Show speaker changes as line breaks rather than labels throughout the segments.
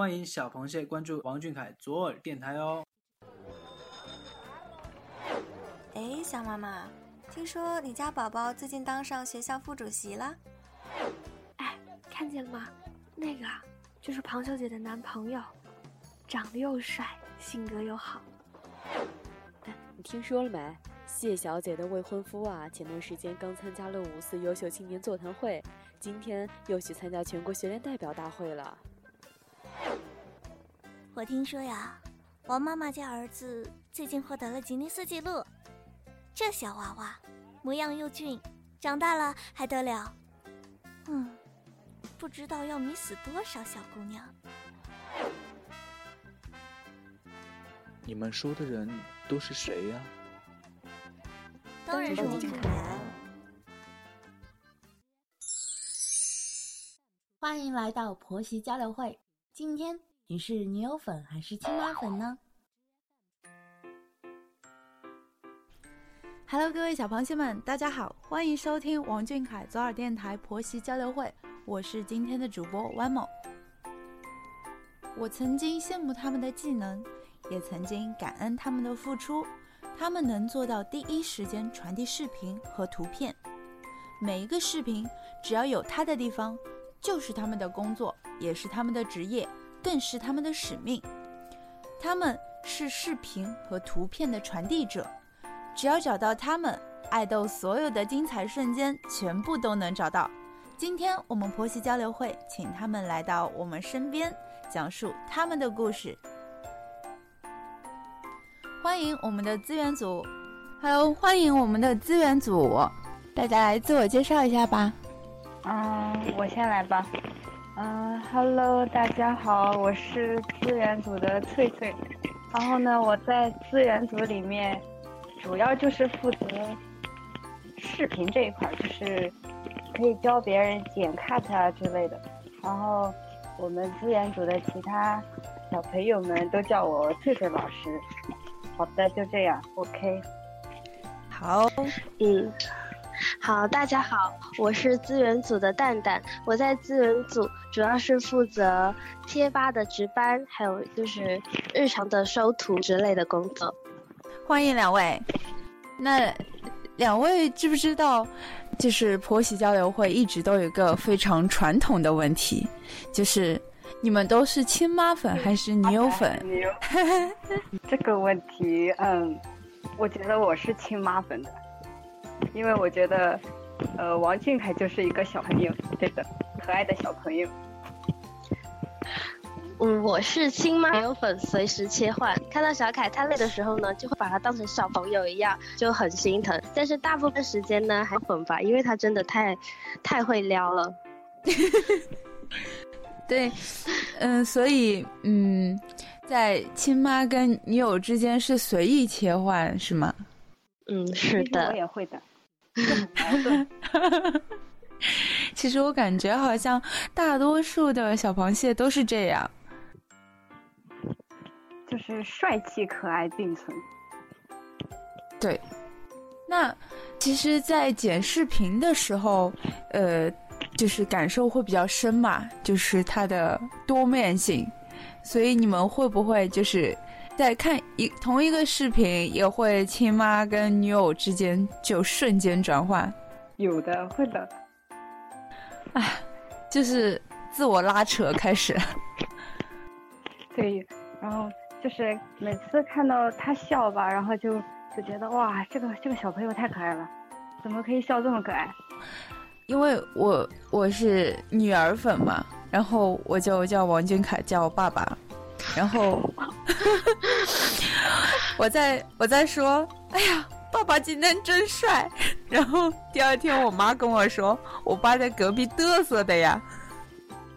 欢迎小螃蟹关注王俊凯左耳电台哦。
哎，小妈妈，听说你家宝宝最近当上学校副主席了？
哎，看见了吗？那个啊，就是庞小姐的男朋友，长得又帅，性格又好。
哎，你听说了没？谢小姐的未婚夫啊，前段时间刚参加了五四优秀青年座谈会，今天又去参加全国学联代表大会了。
我听说呀，王妈妈家儿子最近获得了吉尼斯纪录，这小娃娃模样又俊，长大了还得了？嗯，不知道要迷死多少小姑娘。
你们说的人都是谁呀？
当然是王俊凯。
欢迎来到婆媳交流会。今天你是女友粉还是亲妈粉呢
？Hello，各位小螃蟹们，大家好，欢迎收听王俊凯左耳电台婆媳交流会。我是今天的主播 One Mo。我曾经羡慕他们的技能，也曾经感恩他们的付出。他们能做到第一时间传递视频和图片，每一个视频只要有他的地方，就是他们的工作，也是他们的职业，更是他们的使命。他们是视频和图片的传递者，只要找到他们，爱豆所有的精彩瞬间全部都能找到。今天我们婆媳交流会，请他们来到我们身边，讲述他们的故事。欢迎我们的资源组，Hello，欢迎我们的资源组，大家来自我介绍一下吧。
嗯，我先来吧。嗯，Hello，大家好，我是资源组的翠翠。然后呢，我在资源组里面，主要就是负责视频这一块，就是可以教别人剪 cut 啊之类的。然后我们资源组的其他小朋友们都叫我翠翠老师。好的，就这样，OK。
好，
嗯，好，大家好，我是资源组的蛋蛋，我在资源组主要是负责贴吧的值班，还有就是日常的收图之类的工作。
欢迎两位。那两位知不知道，就是婆媳交流会一直都有一个非常传统的问题，就是。你们都是亲妈粉还是女友粉？
女友。这个问题，嗯，我觉得我是亲妈粉的，因为我觉得，呃，王俊凯就是一个小朋友，对的，可爱的小朋友。
嗯，我是亲妈女友粉，随时切换。看到小凯太累的时候呢，就会把他当成小朋友一样，就很心疼。但是大部分时间呢，还粉吧，因为他真的太，太会撩了。
对，嗯，所以，嗯，在亲妈跟女友之间是随意切换，是吗？
嗯，是的。
我也会的。
其实我感觉好像大多数的小螃蟹都是这样，
就是帅气可爱并存。
对，那其实，在剪视频的时候，呃。就是感受会比较深嘛，就是它的多面性，所以你们会不会就是在看一同一个视频，也会亲妈跟女友之间就瞬间转换？
有的，会的。
哎，就是自我拉扯开始。
对，然后就是每次看到他笑吧，然后就就觉得哇，这个这个小朋友太可爱了，怎么可以笑这么可爱？
因为我我是女儿粉嘛，然后我就叫王俊凯叫我爸爸，然后我在我在说，哎呀，爸爸今天真帅。然后第二天我妈跟我说，我爸在隔壁嘚瑟的呀。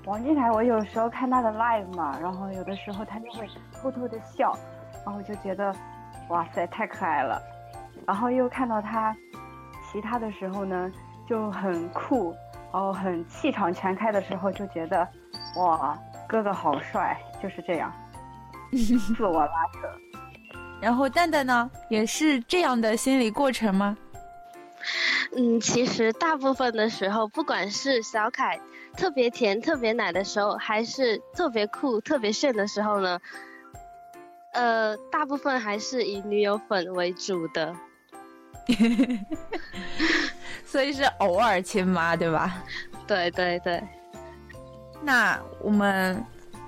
王俊凯，我有时候看他的 live 嘛，然后有的时候他就会偷偷的笑，然后就觉得，哇塞，太可爱了。然后又看到他其他的时候呢。就很酷，然后很气场全开的时候，就觉得，哇，哥哥好帅，就是这样，自我拉扯。
然后蛋蛋呢，也是这样的心理过程吗？
嗯，其实大部分的时候，不管是小凯特别甜、特别奶的时候，还是特别酷、特别炫的时候呢，呃，大部分还是以女友粉为主的。
所以是偶尔亲妈，对吧？
对对对。
那我们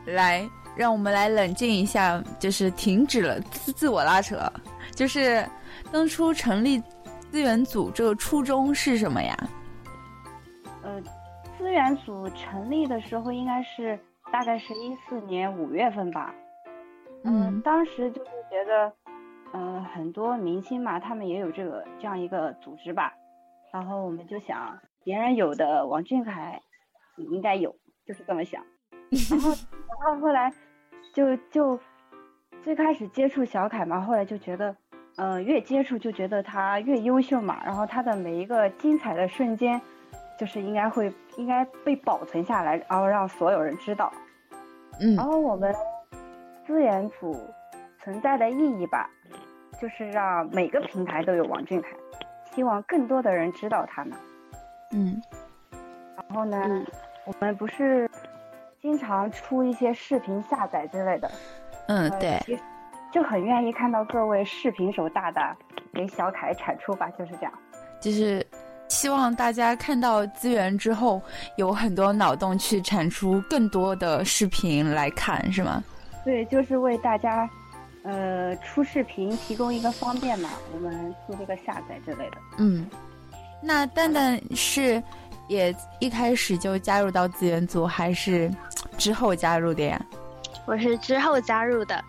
来，让我们来冷静一下，就是停止了自自我拉扯。就是当初成立资源组这个初衷是什么呀？
呃，资源组成立的时候应该是大概是一四年五月份吧。嗯，当时就是觉得，呃，很多明星嘛，他们也有这个这样一个组织吧。然后我们就想，别人有的王俊凯，你应该有，就是这么想。然后，然后后来，就就最开始接触小凯嘛，后来就觉得，呃，越接触就觉得他越优秀嘛。然后他的每一个精彩的瞬间，就是应该会应该被保存下来，然后让所有人知道。
嗯。
然后我们资源组存在的意义吧，就是让每个平台都有王俊凯。希望更多的人知道他们。
嗯，
然后呢，我们不是经常出一些视频下载之类的。
嗯，对。
就很愿意看到各位视频手大大给小凯产出吧，就是这样。
就是希望大家看到资源之后，有很多脑洞去产出更多的视频来看，是吗？
对，就是为大家。呃，出视频提供一个方便嘛，我们做这个下载之类的。
嗯，那蛋蛋是也一开始就加入到资源组，还是之后加入的呀？
我是之后加入的。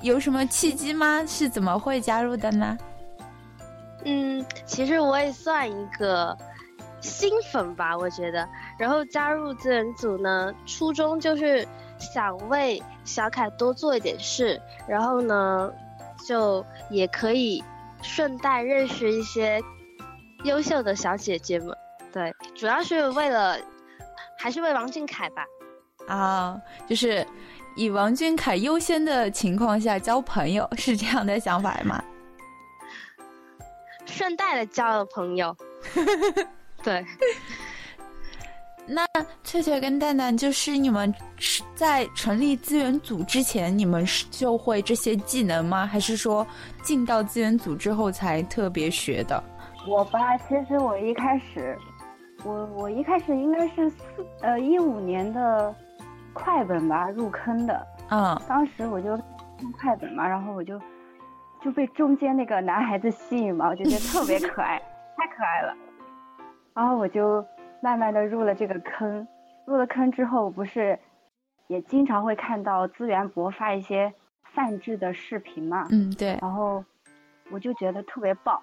有什么契机吗？是怎么会加入的呢？
嗯，其实我也算一个新粉吧，我觉得。然后加入资源组呢，初衷就是想为。小凯多做一点事，然后呢，就也可以顺带认识一些优秀的小姐姐们。对，主要是为了，还是为王俊凯吧。
啊，就是以王俊凯优先的情况下交朋友，是这样的想法吗？
顺带的交了朋友。对。
那翠翠跟蛋蛋，就是你们在成立资源组之前，你们是就会这些技能吗？还是说进到资源组之后才特别学的？
我吧，其实我一开始，我我一开始应该是四呃一五年的快本吧入坑的。
嗯。
当时我就看快本嘛，然后我就就被中间那个男孩子吸引嘛，我就觉得特别可爱，太可爱了。然后我就。慢慢的入了这个坑，入了坑之后，不是也经常会看到资源博发一些泛制的视频嘛？
嗯，对。
然后我就觉得特别棒，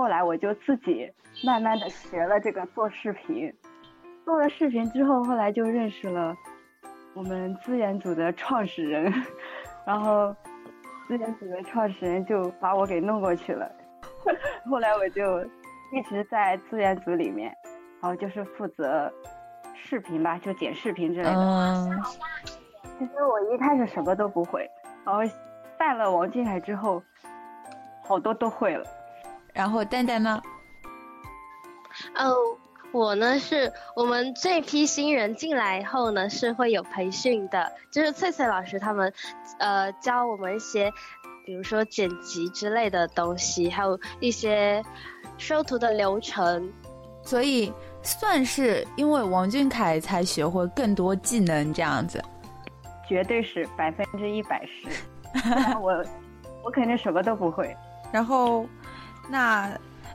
后来我就自己慢慢的学了这个做视频，做了视频之后，后来就认识了我们资源组的创始人，然后资源组的创始人就把我给弄过去了，后来我就一直在资源组里面。然后就是负责视频吧，就剪视频之类的。
嗯。
其实我一开始什么都不会，然后带了王俊凯之后，好多都会了。
然后蛋蛋呢？
哦，我呢是我们这批新人进来以后呢是会有培训的，就是翠翠老师他们，呃，教我们一些，比如说剪辑之类的东西，还有一些收图的流程，
所以。算是因为王俊凯才学会更多技能这样子，
绝对是百分之一百十。我我肯定什么都不会。
然后，那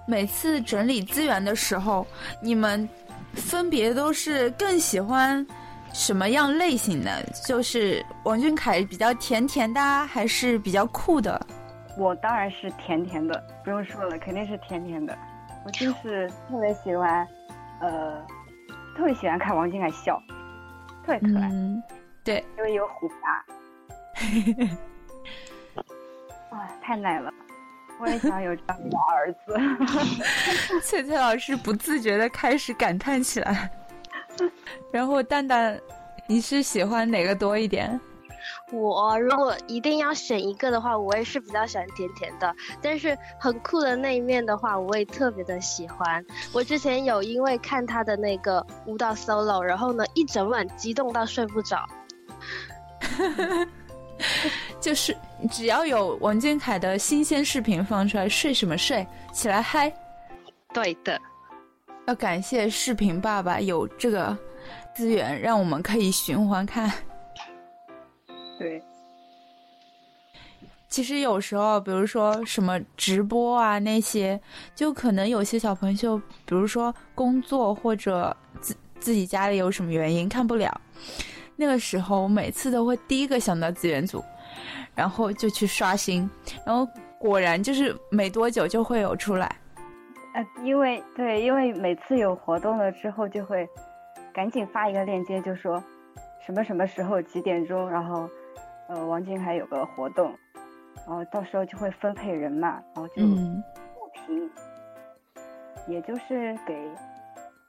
每次整理资源的时候，你们分别都是更喜欢什么样类型的？就是王俊凯比较甜甜的，还是比较酷的？
我当然是甜甜的，不用说了，肯定是甜甜的。我就是特别喜欢。呃，特别喜欢看王俊凯笑，特别可爱。
嗯，对，
因为有虎牙。哇，太奶了！我也想有这样的儿子。
翠翠老师不自觉的开始感叹起来。然后蛋蛋，你是喜欢哪个多一点？
我如果一定要选一个的话，我也是比较喜欢甜甜的。但是很酷的那一面的话，我也特别的喜欢。我之前有因为看他的那个舞蹈 solo，然后呢一整晚激动到睡不着。
就是只要有王俊凯的新鲜视频放出来，睡什么睡，起来嗨。
对的，
要感谢视频爸爸有这个资源，让我们可以循环看。
对。
其实有时候，比如说什么直播啊那些，就可能有些小朋友，比如说工作或者自自己家里有什么原因看不了。那个时候，我每次都会第一个想到资源组，然后就去刷新，然后果然就是没多久就会有出来。
呃，因为对，因为每次有活动了之后，就会赶紧发一个链接，就说什么什么时候几点钟，然后呃，王俊凯有个活动，然后到时候就会分配人嘛，然后就不平，也就是给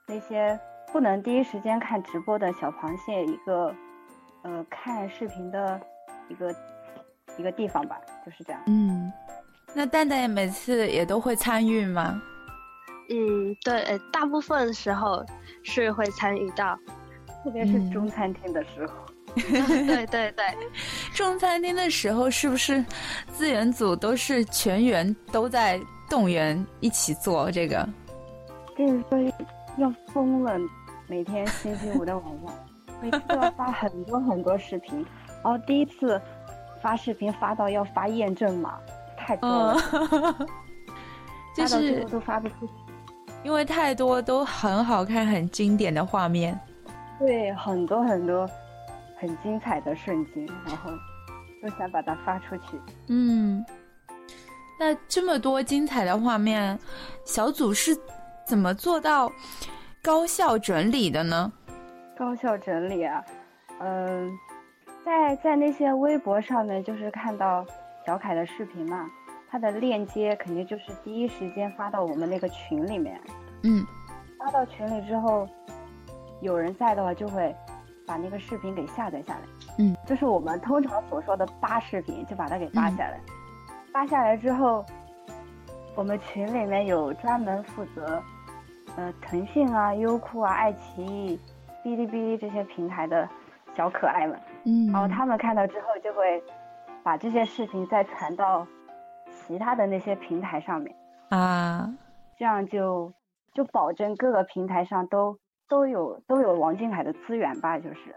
那些。不能第一时间看直播的小螃蟹一个，呃，看视频的一个一个地方吧，就是这样。
嗯，那蛋蛋每次也都会参与吗？
嗯，对，大部分时候是会参与到，
特别是中餐厅的时候。
对 对对，
中餐厅的时候是不是资源组都是全员都在动员一起做这个？
跟你说。要疯了！每天星期五的晚上，每次都要发很多很多视频。然后第一次发视频发到要发验证码，太多了，
就是
都发不出去，
因为太多都很好看、很经典的画面。
对，很多很多很精彩的瞬间，然后都想把它发出去。
嗯，那这么多精彩的画面，小组是？怎么做到高效整理的呢？
高效整理啊，嗯，在在那些微博上面，就是看到小凯的视频嘛，他的链接肯定就是第一时间发到我们那个群里面。
嗯，
发到群里之后，有人在的话，就会把那个视频给下载下来。
嗯，
就是我们通常所说的扒视频，就把它给扒下来。扒下来之后，我们群里面有专门负责。呃，腾讯啊、优酷啊、爱奇艺、哔哩哔哩这些平台的小可爱们，
嗯，
然后他们看到之后就会把这些视频再传到其他的那些平台上面
啊，
这样就就保证各个平台上都都有都有王俊凯的资源吧，就是。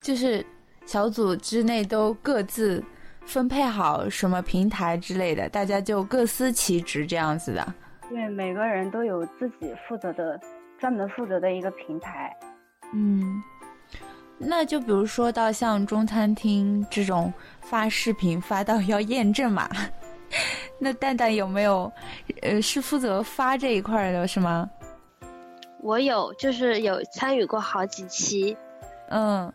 就是小组之内都各自分配好什么平台之类的，大家就各司其职这样子的。
对，每个人都有自己负责的、专门负责的一个平台。
嗯，那就比如说到像中餐厅这种发视频发到要验证码，那蛋蛋有没有呃是负责发这一块的是吗？
我有，就是有参与过好几期。
嗯，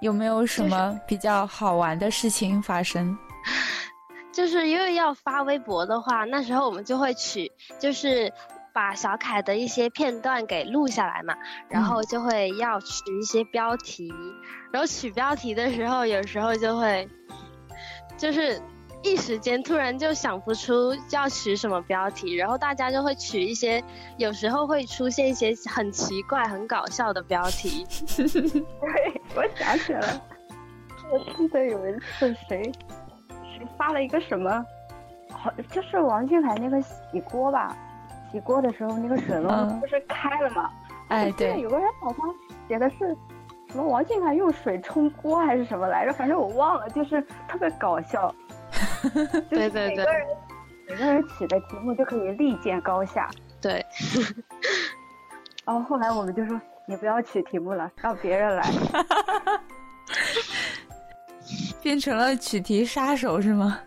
有没有什么比较好玩的事情发生？
就 是因为要发微博的话，那时候我们就会取，就是把小凯的一些片段给录下来嘛，然后就会要取一些标题，然后取标题的时候，有时候就会，就是一时间突然就想不出要取什么标题，然后大家就会取一些，有时候会出现一些很奇怪、很搞笑的标题。
对，我想起来了，我记得有一次谁。发了一个什么？好，就是王俊凯那个洗锅吧，洗锅的时候那个水龙不是开了吗？
哎，对，
有个人好像写的是什么王俊凯用水冲锅还是什么来着？反正我忘了，就是特别搞笑。
对对对，
每个人起的题目就可以立见高下。
对。
然后后来我们就说，你不要取题目了，让别人来。
变成了取题杀手是吗？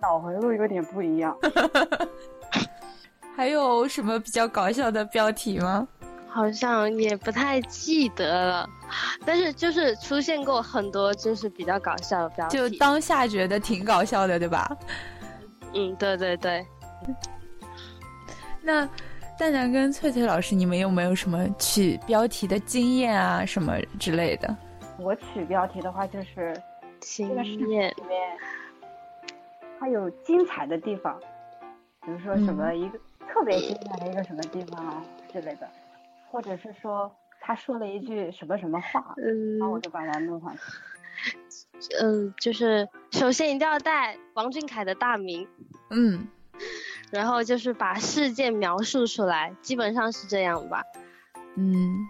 脑回路有点不一样。
还有什么比较搞笑的标题吗？
好像也不太记得了，但是就是出现过很多就是比较搞笑的标题。
就当下觉得挺搞笑的，对吧？
嗯，对对对。
那蛋蛋跟翠翠老师，你们有没有什么取标题的经验啊，什么之类的？
我取标题的话，就是
经
这个视频
验
里面它有精彩的地方，比如说什么
嗯
一个、特别精彩的一个什么地方啊之类的，或者是说他说了一句什么什么话，
嗯
然后我就把它弄上去。
嗯，就是首先一定要带王俊凯的大名，
嗯，
然后就是把事件描述出来，基本上是这样吧。
嗯，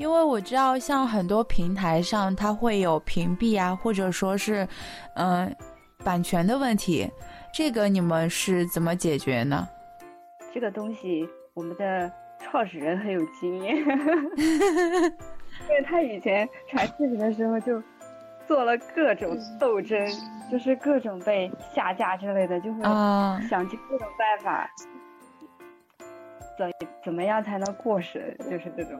因为我知道，像很多平台上，它会有屏蔽啊，或者说是，嗯、版权的问题，这个你们是怎么解决呢？
这个东西，我们的创始人很有经验，因为他以前传视频的时候就做了各种斗争，就是各种被下架之类的，就会
啊
想尽各种办法，怎怎么样才能过审，就是这种。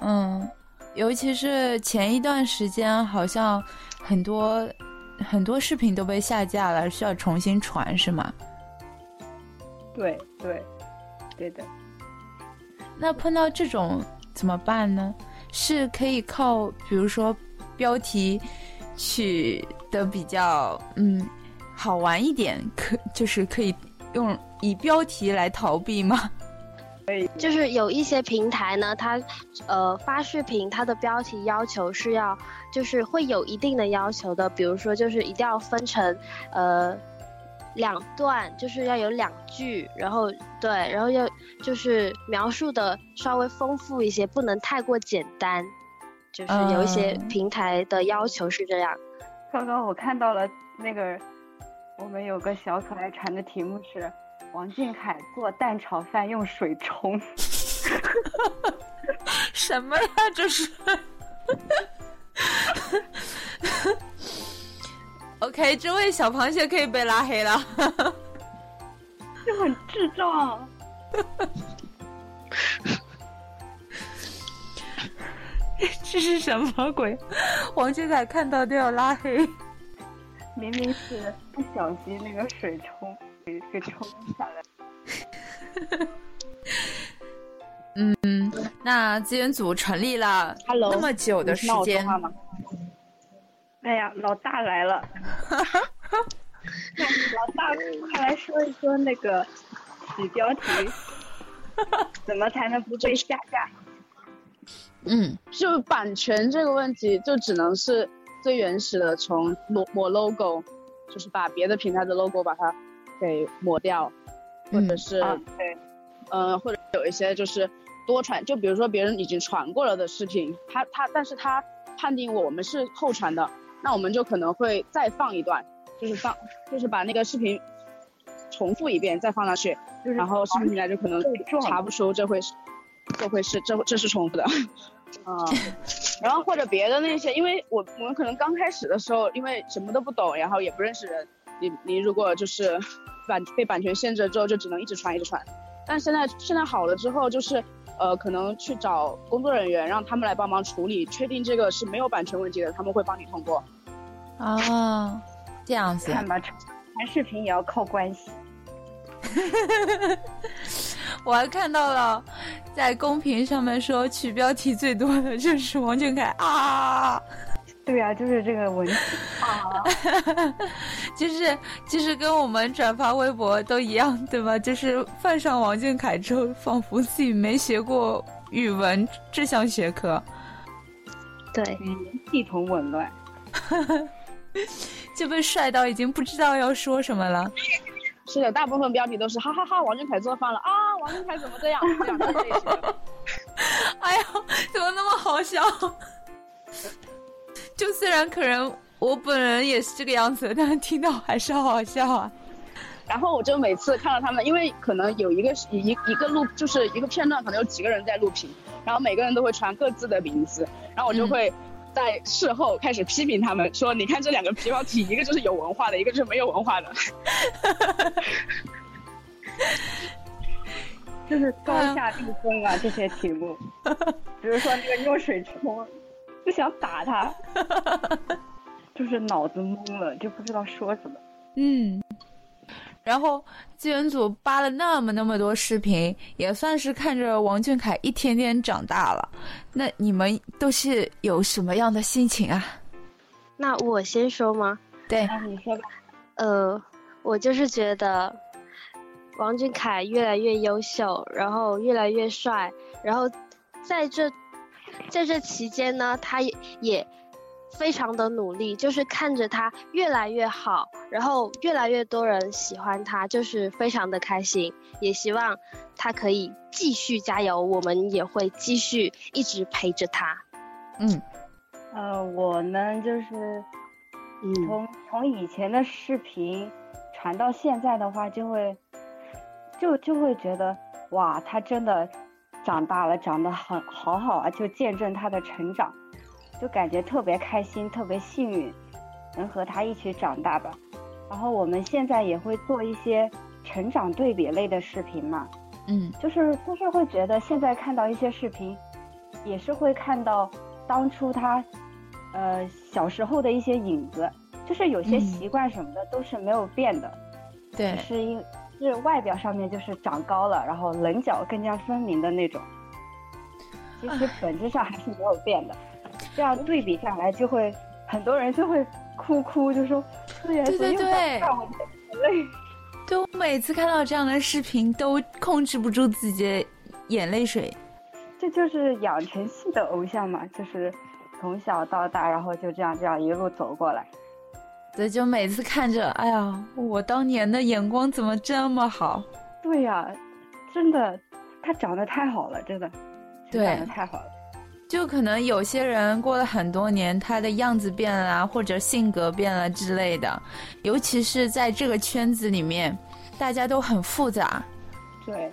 嗯，尤其是前一段时间，好像很多很多视频都被下架了，需要重新传，是吗？
对对对的，
那碰到这种怎么办呢？是可以靠，比如说标题取的比较嗯好玩一点，可就是可以用以标题来逃避吗？
可以就是有一些平台呢，它呃发视频，它的标题要求是要，就是会有一定的要求的，比如说就是一定要分成呃两段，就是要有两句，然后对，然后要就是描述的稍微丰富一些，不能太过简单，就是有一些平台的要求是这样。
刚刚我看到了那个，我们有个小可爱传的题目是王俊凯做蛋炒饭用水冲。
什么呀？这是？OK，这位小螃蟹可以被拉黑了。
就很智障。
这是什么鬼？王俊凯看到都要拉黑。
明明是不小心那个水冲给给冲下来。
嗯，那资源组成立了
Hello，
那么久的时间？
哎呀，老大来了！老大，快来说一说那个取标题，怎么才能不被下架？
嗯，就版权这个问题，就只能是最原始的从抹抹 logo，就是把别的平台的 logo 把它给抹掉，或者是，
啊对，
嗯、或者有一些就是多传，就比如说别人已经传过了的视频，他他但是他判定我们是后传的，那我们就可能会再放一段，就是放就是把那个视频重复一遍再放上去，
就是
然后视频平台就可能查不出这回是这回是这这是重复的。
啊，
然后或者别的那些，因为我我们可能刚开始的时候，因为什么都不懂，然后也不认识人，你你如果就是版被版权限制了之后，就只能一直传一直传。但现在现在好了之后，就是呃可能去找工作人员，让他们来帮忙处理，确定这个是没有版权问题的，他们会帮你通过。
啊，这样子。
看吧，传视频也要靠关系。
我还看到了，在公屏上面说取标题最多的就是王俊凯啊，
对啊，就是这个文题啊，
就是就是跟我们转发微博都一样，对吧？就是犯上王俊凯之后，仿佛自己没学过语文这项学科，
对，
语言系统紊乱。
就被帅到已经不知道要说什么了。
是的，大部分标题都是哈哈哈王俊凯做饭了啊，王俊凯怎么这样这样这类型。
哎呀，怎么那么好笑？就虽然可能我本人也是这个样子，但是听到还是好好笑啊。
然后我就每次看到他们，因为可能有一个一一个录，就是一个片段，可能有几个人在录屏，然后每个人都会传各自的名字，然后我就会在事后开始批评他们，说你看这两个皮毛体，一个就是有文化的，一个就是没有文化的。
就是高下立分啊，这些题目，比如说那个用水冲，就想打他，就是脑子懵了，就不知道说什么。
嗯，然后资源组扒了那么那么多视频，也算是看着王俊凯一天天长大了。那你们都是有什么样的心情啊？
那我先说吗？
对，
你说吧。
呃，我就是觉得王俊凯越来越优秀，然后越来越帅，然后在这在这期间呢，他也也非常的努力，就是看着他越来越好，然后越来越多人喜欢他，就是非常的开心，也希望他可以继续加油，我们也会继续一直陪着他。
嗯，
呃，我呢就是。从从以前的视频传到现在的话，就会就就会觉得哇，他真的长大了，长得很好好啊，就见证他的成长，就感觉特别开心，特别幸运，能和他一起长大吧。然后我们现在也会做一些成长对比类的视频嘛，
嗯，
就是就是会觉得现在看到一些视频，也是会看到当初他。呃，小时候的一些影子，就是有些习惯什么的都是没有变的，
对，
是因是外表上面就是长高了，然后棱角更加分明的那种，其实本质上还是没有变的。这样对比下来，就会很多人就会哭哭，就说对
对对对，
我累。
对我每次看到这样的视频，都控制不住自己的眼泪水。
这就是养成系的偶像嘛，就是。从小到大，然后就这样这样一路走过来，
对，就每次看着，哎呀，我当年的眼光怎么这么好？
对呀，真的，他长得太好了，真的，
对，
长得太好了。
就可能有些人过了很多年，他的样子变了，或者性格变了之类的，尤其是在这个圈子里面，大家都很复杂。
对，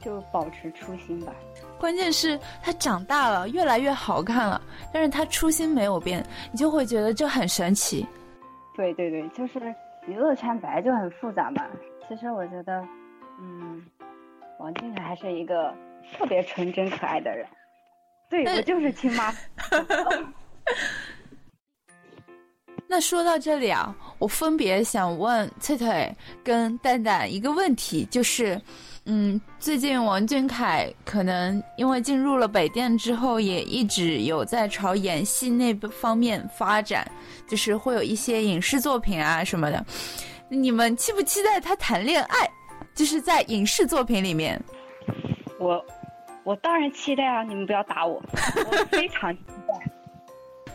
就保持初心吧。
关键是他长大了，越来越好看了，但是他初心没有变，你就会觉得这很神奇。
对对对，就是娱乐圈本来就很复杂嘛。其实我觉得，嗯，王俊凯还是一个特别纯真可爱的人。对我就是亲妈。
那说到这里啊，我分别想问翠翠跟蛋蛋一个问题，就是。嗯，最近王俊凯可能因为进入了北电之后，也一直有在朝演戏那方面发展，就是会有一些影视作品啊什么的。你们期不期待他谈恋爱？就是在影视作品里面。
我，我当然期待啊！你们不要打我，我非常期待。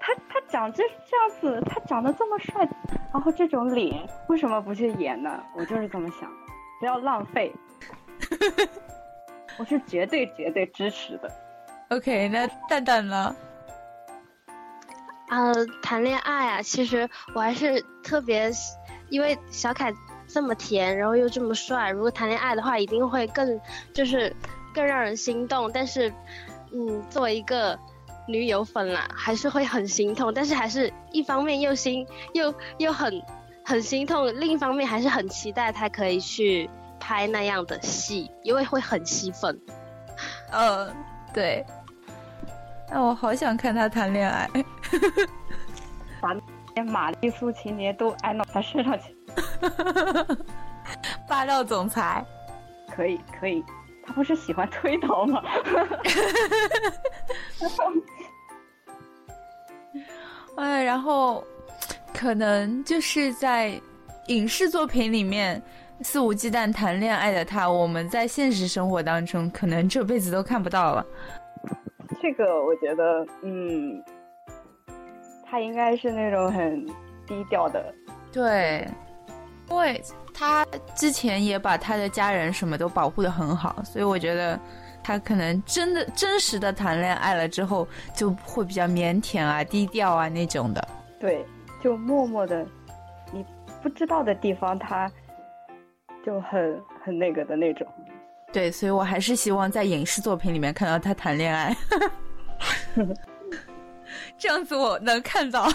他他长这这样子，他长得这么帅，然后这种脸，为什么不去演呢？我就是这么想。不要浪费，我是绝对绝对支持的。
OK，那蛋蛋呢？
呃，谈恋爱啊，其实我还是特别，因为小凯这么甜，然后又这么帅，如果谈恋爱的话，一定会更就是更让人心动。但是，嗯，作为一个女友粉啦，还是会很心痛。但是还是一方面又心又又很。很心痛，另一方面还是很期待他可以去拍那样的戏，因为会很吸粉。
嗯，对。那我好想看他谈恋爱，
把连玛丽苏情节都安到他身上去。
霸道总裁，
可以可以，他不是喜欢推倒吗？
哎，然后。可能就是在影视作品里面肆无忌惮谈恋爱的他，我们在现实生活当中可能这辈子都看不到了。
这个我觉得，嗯，他应该是那种很低调的。
对，因为他之前也把他的家人什么都保护的很好，所以我觉得他可能真的真实的谈恋爱了之后就会比较腼腆啊、低调啊那种的。
对。就默默的，你不知道的地方，他就很很那个的那种。
对，所以我还是希望在影视作品里面看到他谈恋爱，这样子我能看到。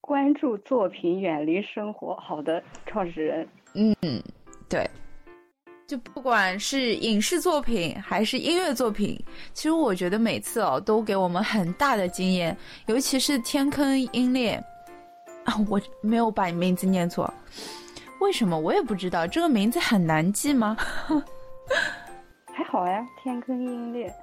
关注作品，远离生活。好的，创始人。
嗯，对。就不管是影视作品还是音乐作品，其实我觉得每次哦都给我们很大的经验，尤其是天坑英烈啊，我没有把名字念错，为什么我也不知道，这个名字很难记吗？
还好呀，天坑鹰猎。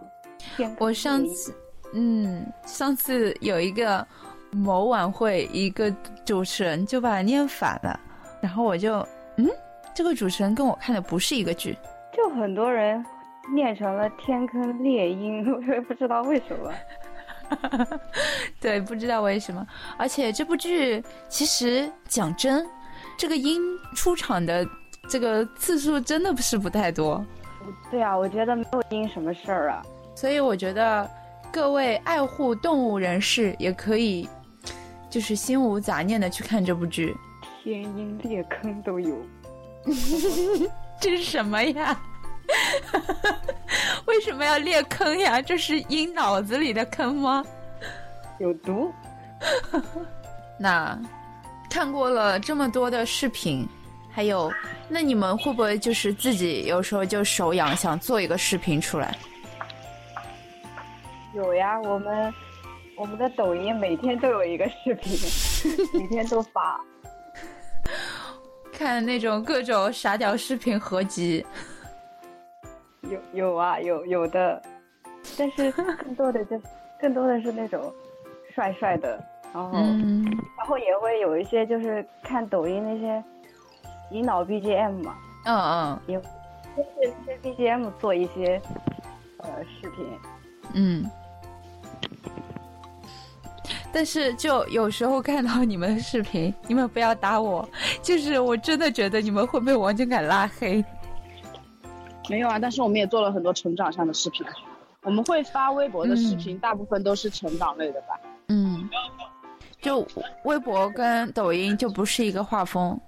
天
我上次，嗯，上次有一个某晚会，一个主持人就把它念反了，然后我就，嗯，这个主持人跟我看的不是一个剧，
就很多人念成了天坑猎鹰，我也不知道为什么。
对，不知道为什么。而且这部剧其实讲真，这个鹰出场的这个次数真的不是不太多。
对啊，我觉得没有鹰什么事儿啊。
所以我觉得各位爱护动物人士也可以，就是心无杂念的去看这部剧。
天鹰猎坑都有，
这是什么呀？为什么要裂坑呀？这是鹰脑子里的坑吗？
有毒。
那看过了这么多的视频，还有，那你们会不会就是自己有时候就手痒，想做一个视频出来？
有呀，我们我们的抖音每天都有一个视频，每天都发。
看那种各种傻屌视频合集。
有有啊，有有的，但是更多的就更多的是那种帅帅的，然后然后也会有一些就是看抖音那些洗脑 BGM 嘛，
嗯嗯，
也就是那些 BGM 做一些呃视频，
嗯，但是就有时候看到你们的视频，你们不要打我，就是我真的觉得你们会被王俊凯拉黑。
没有啊，但是我们也做了很多成长上的视频。我们会发微博的视频，大部分都是成长类的吧？
嗯，就微博跟抖音就不是一个画风。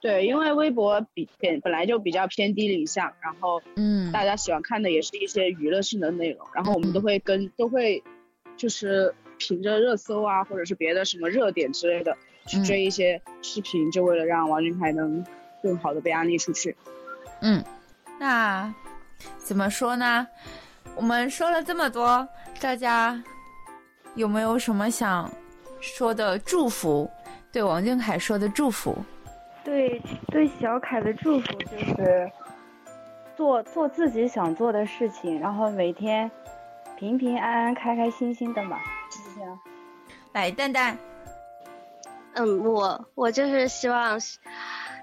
对，因为微博比偏本来就比较偏低龄向，然后
嗯，
大家喜欢看的也是一些娱乐性的内容，然后我们都会跟都会就是凭着热搜啊，或者是别的什么热点之类的去追一些视频，就为了让王俊凯能更好的被安利出去。
嗯，那怎么说呢？我们说了这么多，大家有没有什么想说的祝福？对王俊凯说的祝福？
对，对小凯的祝福就是做做自己想做的事情，然后每天平平安安、开开心心的嘛，就这样。
来，蛋蛋。
嗯，我我就是希望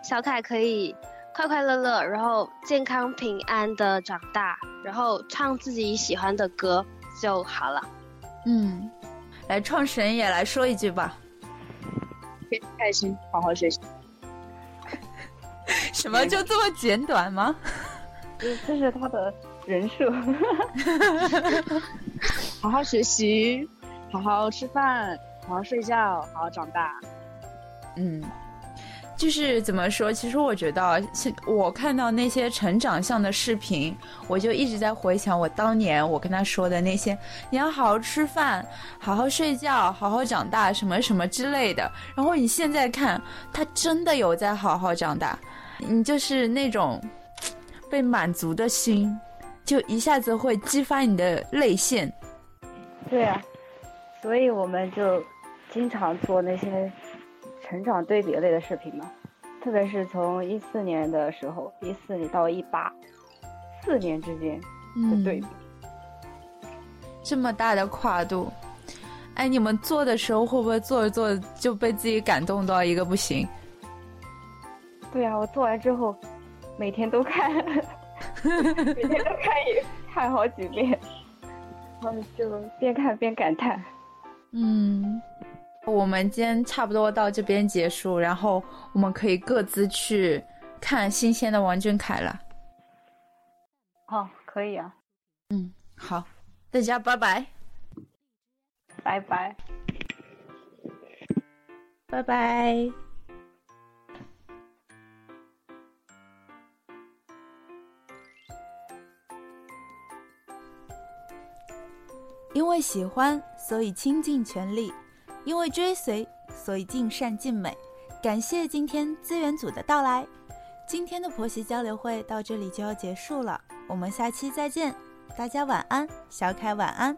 小凯可以。快快乐乐，然后健康平安的长大，然后唱自己喜欢的歌就好了。
嗯，来创始人也来说一句吧。
天天开心，好好学习。
什么就这么简短吗？
这这是他的人设。
好好学习，好好吃饭，好好睡觉，好好长大。
嗯。就是怎么说？其实我觉得，我看到那些成长向的视频，我就一直在回想我当年我跟他说的那些：你要好好吃饭，好好睡觉，好好长大，什么什么之类的。然后你现在看，他真的有在好好长大，你就是那种被满足的心，就一下子会激发你的泪腺。
对啊，所以我们就经常做那些。成长对比类的视频嘛，特别是从一四年的时候，一四年到一八，四年之间的对比，
这么大的跨度，哎，你们做的时候会不会做着做着就被自己感动到一个不行？
对啊，我做完之后，每天都看，每天都看一看好几遍，然后就边看边感叹，
嗯。我们今天差不多到这边结束，然后我们可以各自去看新鲜的王俊凯了。
哦，可以啊。
嗯，好，大家拜拜。
拜拜。
拜拜。因为喜欢，所以倾尽全力。因为追随，所以尽善尽美。感谢今天资源组的到来，今天的婆媳交流会到这里就要结束了，我们下期再见，大家晚安，小凯晚安。